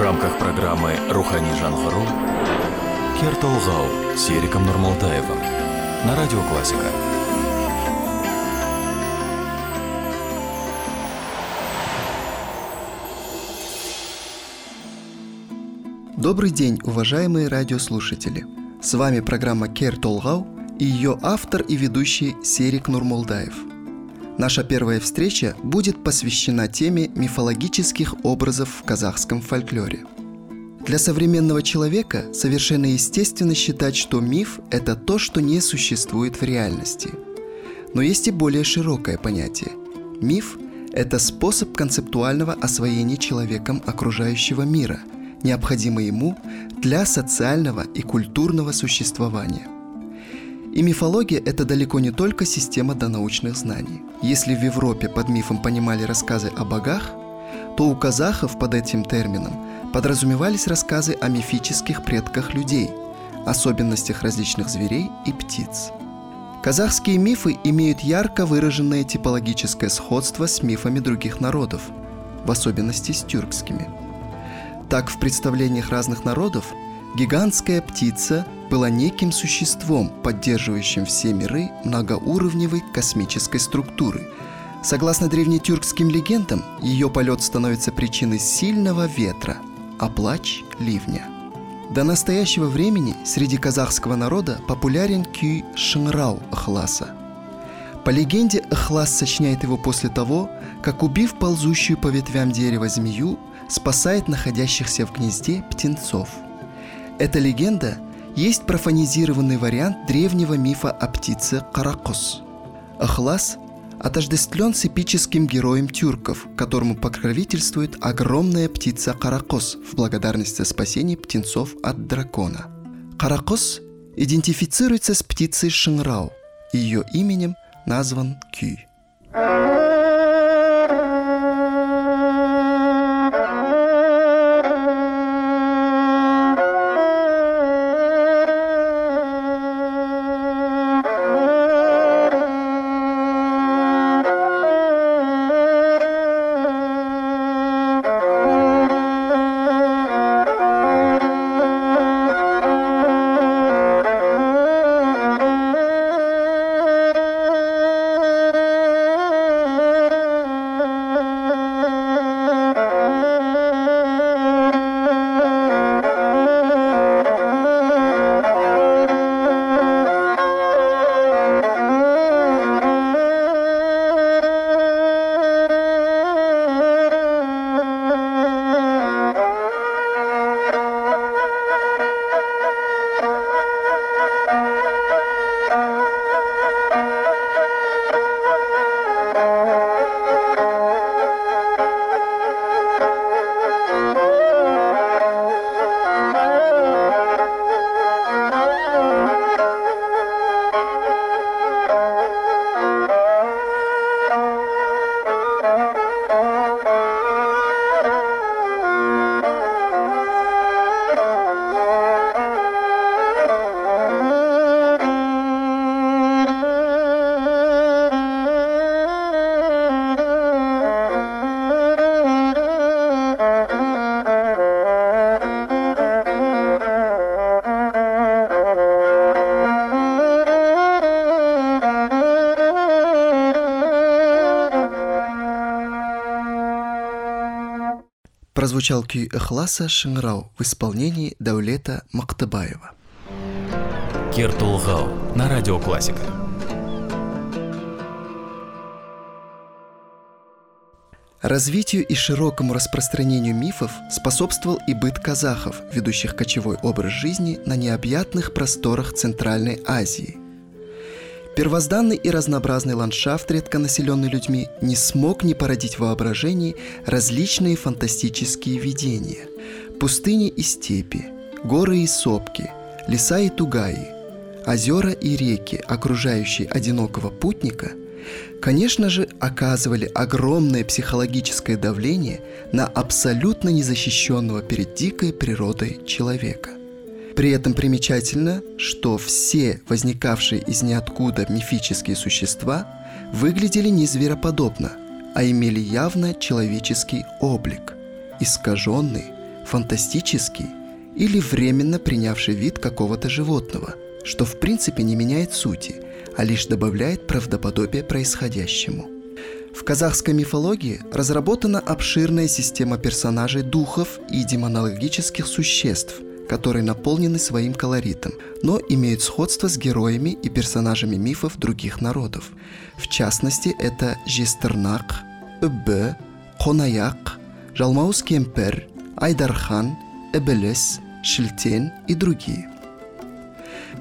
рамках программы «Рухани Жангару» Кертолгау с Ериком Нурмалтаевым на Радио Классика. Добрый день, уважаемые радиослушатели! С вами программа «Кер Толгау» и ее автор и ведущий Серик Нурмолдаев – Наша первая встреча будет посвящена теме мифологических образов в казахском фольклоре. Для современного человека совершенно естественно считать, что миф – это то, что не существует в реальности. Но есть и более широкое понятие. Миф – это способ концептуального освоения человеком окружающего мира, необходимый ему для социального и культурного существования – и мифология – это далеко не только система донаучных знаний. Если в Европе под мифом понимали рассказы о богах, то у казахов под этим термином подразумевались рассказы о мифических предках людей, особенностях различных зверей и птиц. Казахские мифы имеют ярко выраженное типологическое сходство с мифами других народов, в особенности с тюркскими. Так, в представлениях разных народов гигантская птица – была неким существом, поддерживающим все миры многоуровневой космической структуры. Согласно древнетюркским легендам, ее полет становится причиной сильного ветра, а плач – ливня. До настоящего времени среди казахского народа популярен кюй Шнграу Ахласа. По легенде, Ахлас сочиняет его после того, как, убив ползущую по ветвям дерева змею, спасает находящихся в гнезде птенцов. Эта легенда – есть профанизированный вариант древнего мифа о птице Каракос. Ахлас отождествлен с эпическим героем тюрков, которому покровительствует огромная птица Каракос в благодарность за спасение птенцов от дракона. Каракос идентифицируется с птицей Шинрау, и ее именем назван Кюй. Прозвучал күй Эхласа Шыңрау в исполнении Даулета Мактыбаева. Кертулгау на радио Классика. Развитию и широкому распространению мифов способствовал и быт казахов, ведущих кочевой образ жизни на необъятных просторах Центральной Азии. Первозданный и разнообразный ландшафт, редко населенный людьми, не смог не породить в воображении различные фантастические видения. Пустыни и степи, горы и сопки, леса и тугаи, озера и реки, окружающие одинокого путника, конечно же, оказывали огромное психологическое давление на абсолютно незащищенного перед дикой природой человека. При этом примечательно, что все возникавшие из ниоткуда мифические существа выглядели не звероподобно, а имели явно человеческий облик, искаженный, фантастический или временно принявший вид какого-то животного, что в принципе не меняет сути, а лишь добавляет правдоподобие происходящему. В казахской мифологии разработана обширная система персонажей духов и демонологических существ, которые наполнены своим колоритом, но имеют сходство с героями и персонажами мифов других народов. В частности, это Жестернак, Үббі, Қонаяқ, Жалмауыз кемпір, Айдархан, Эбелес, Шильтен и другие.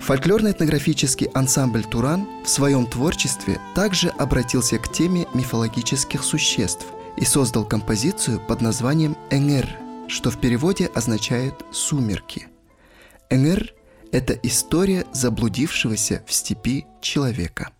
Фольклорно-этнографический ансамбль «Туран» в своем творчестве также обратился к теме мифологических существ и создал композицию под названием «Энгер», что в переводе означает «сумерки». Энгер – это история заблудившегося в степи человека –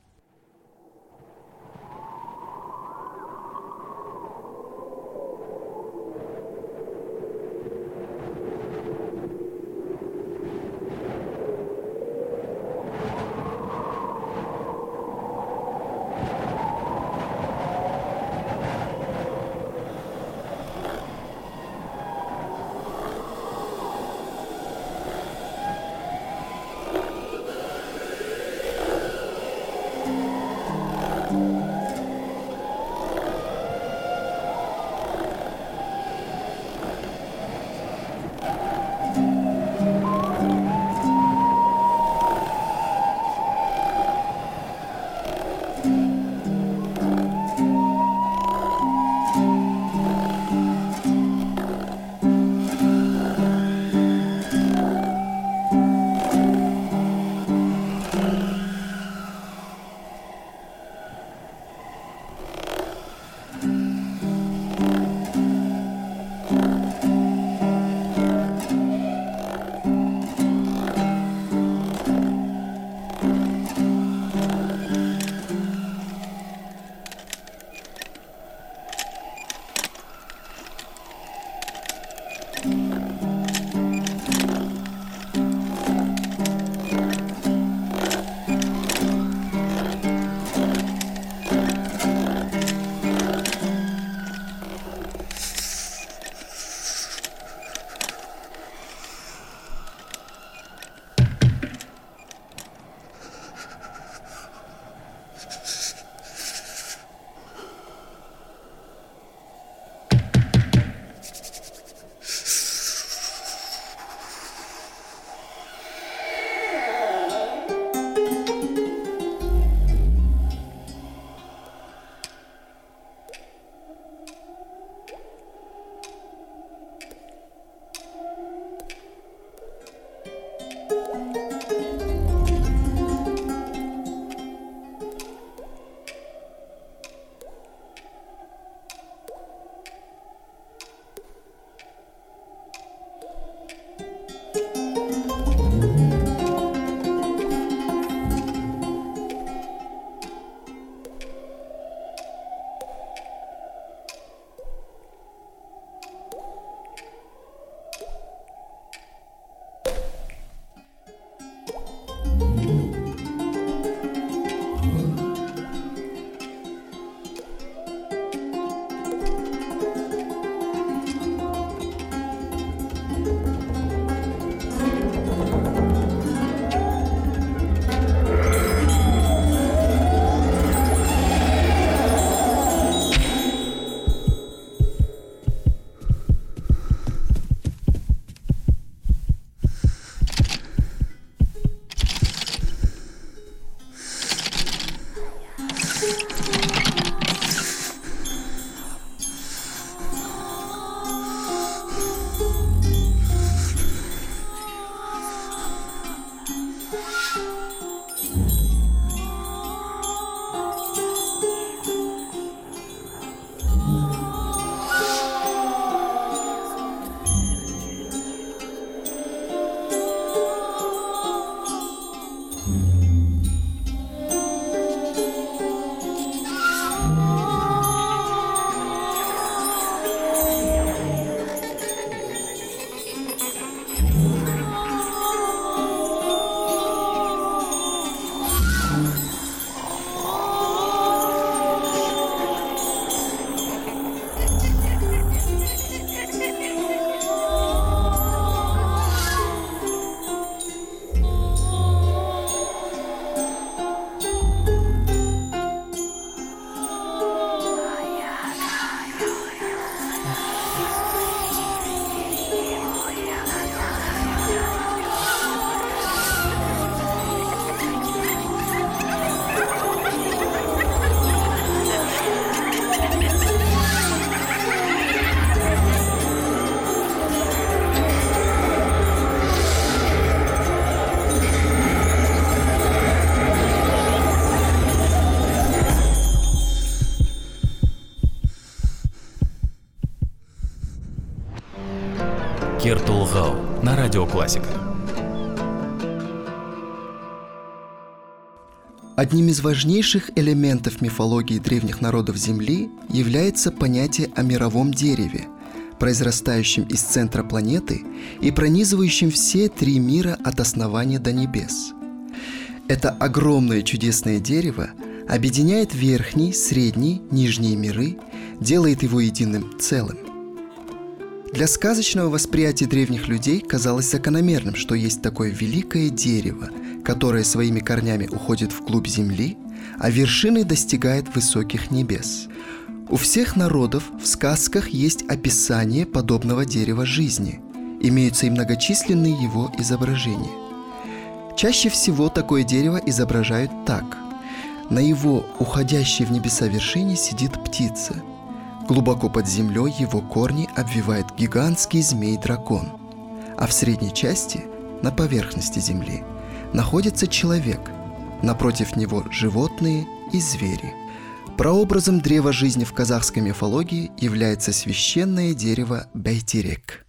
Кертулгау на радио Классика. Одним из важнейших элементов мифологии древних народов Земли является понятие о мировом дереве, произрастающем из центра планеты и пронизывающем все три мира от основания до небес. Это огромное чудесное дерево объединяет верхний, средний, нижние миры, делает его единым целым. Для сказочного восприятия древних людей казалось закономерным, что есть такое великое дерево, которое своими корнями уходит вглубь земли, а вершиной достигает высоких небес. У всех народов в сказках есть описание подобного дерева жизни. Имеются и многочисленные его изображения. Чаще всего такое дерево изображают так. На его уходящей в небеса вершине сидит птица – Глубоко под землей его корни обвивает гигантский змей-дракон, а в средней части, на поверхности земли, находится человек, напротив него животные и звери. Прообразом древа жизни в казахской мифологии является священное дерево Бейтерек –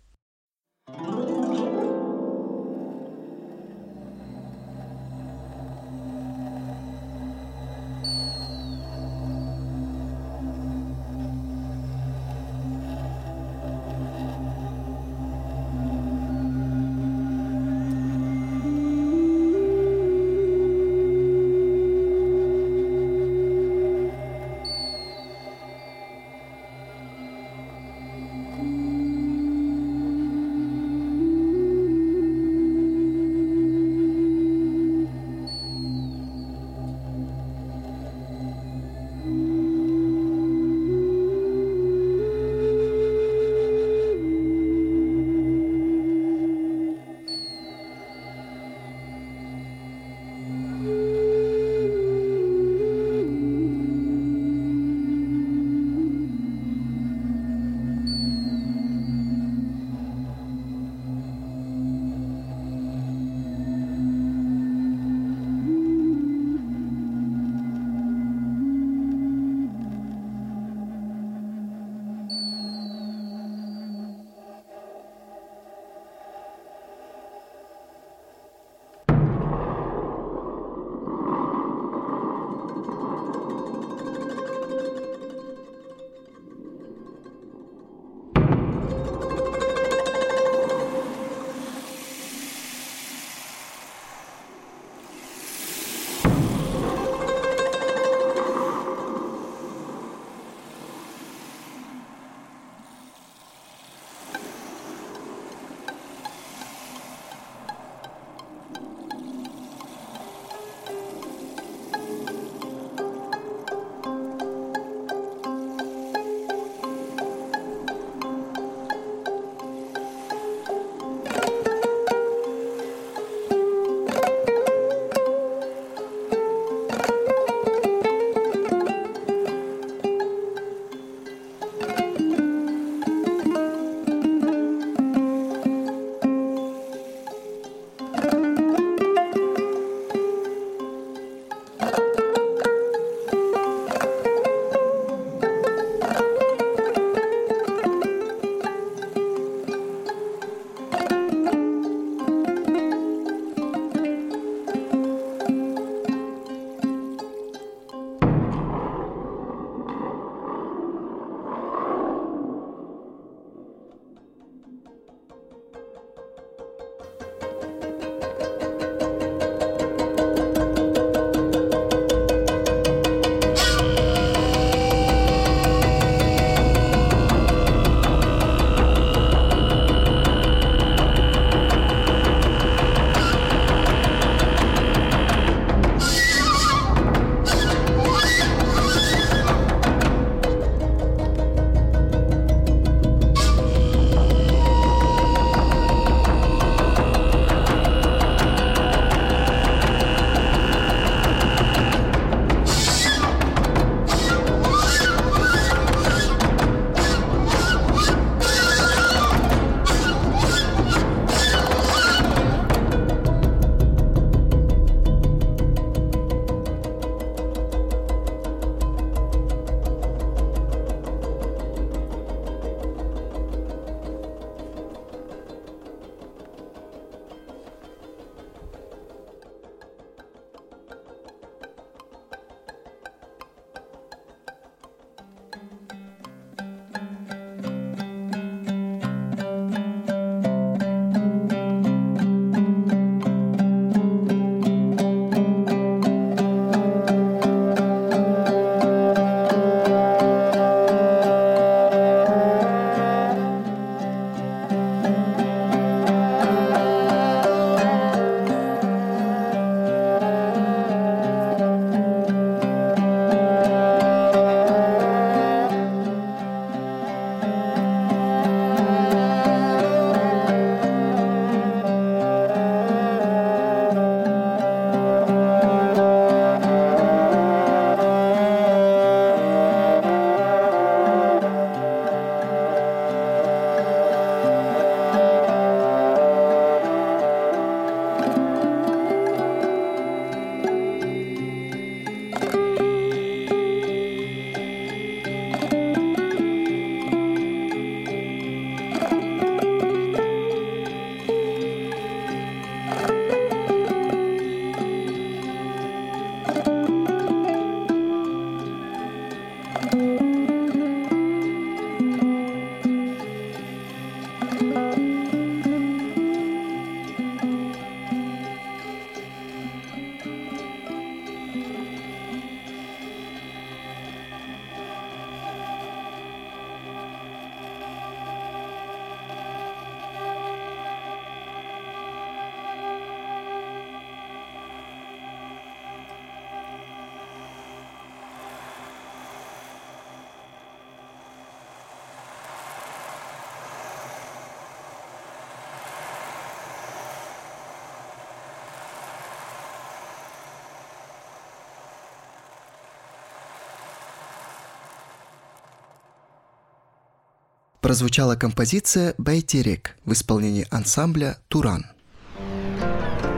прозвучала композиция «Байтерек» в исполнении ансамбля «Туран».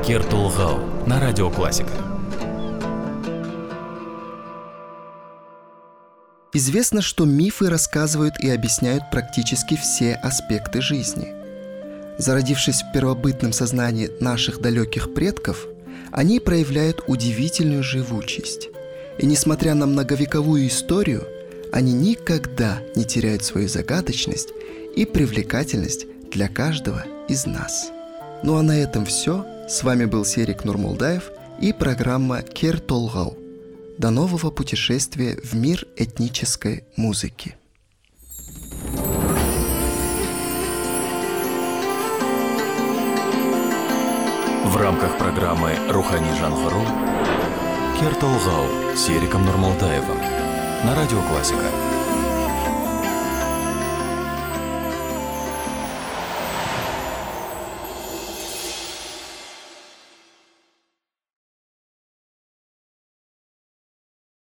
Кертулгау на радио Классика. Известно, что мифы рассказывают и объясняют практически все аспекты жизни. Зародившись в первобытном сознании наших далеких предков, они проявляют удивительную живучесть. И несмотря на многовековую историю, они никогда не теряют свою загадочность и привлекательность для каждого из нас. Ну а на этом все. С вами был Серик Нурмулдаев и программа «Кер Толгау». До нового путешествия в мир этнической музыки. В рамках программы «Рухани Жангару» Кертолгау с Ериком Нурмалдаевым на радио «Классика».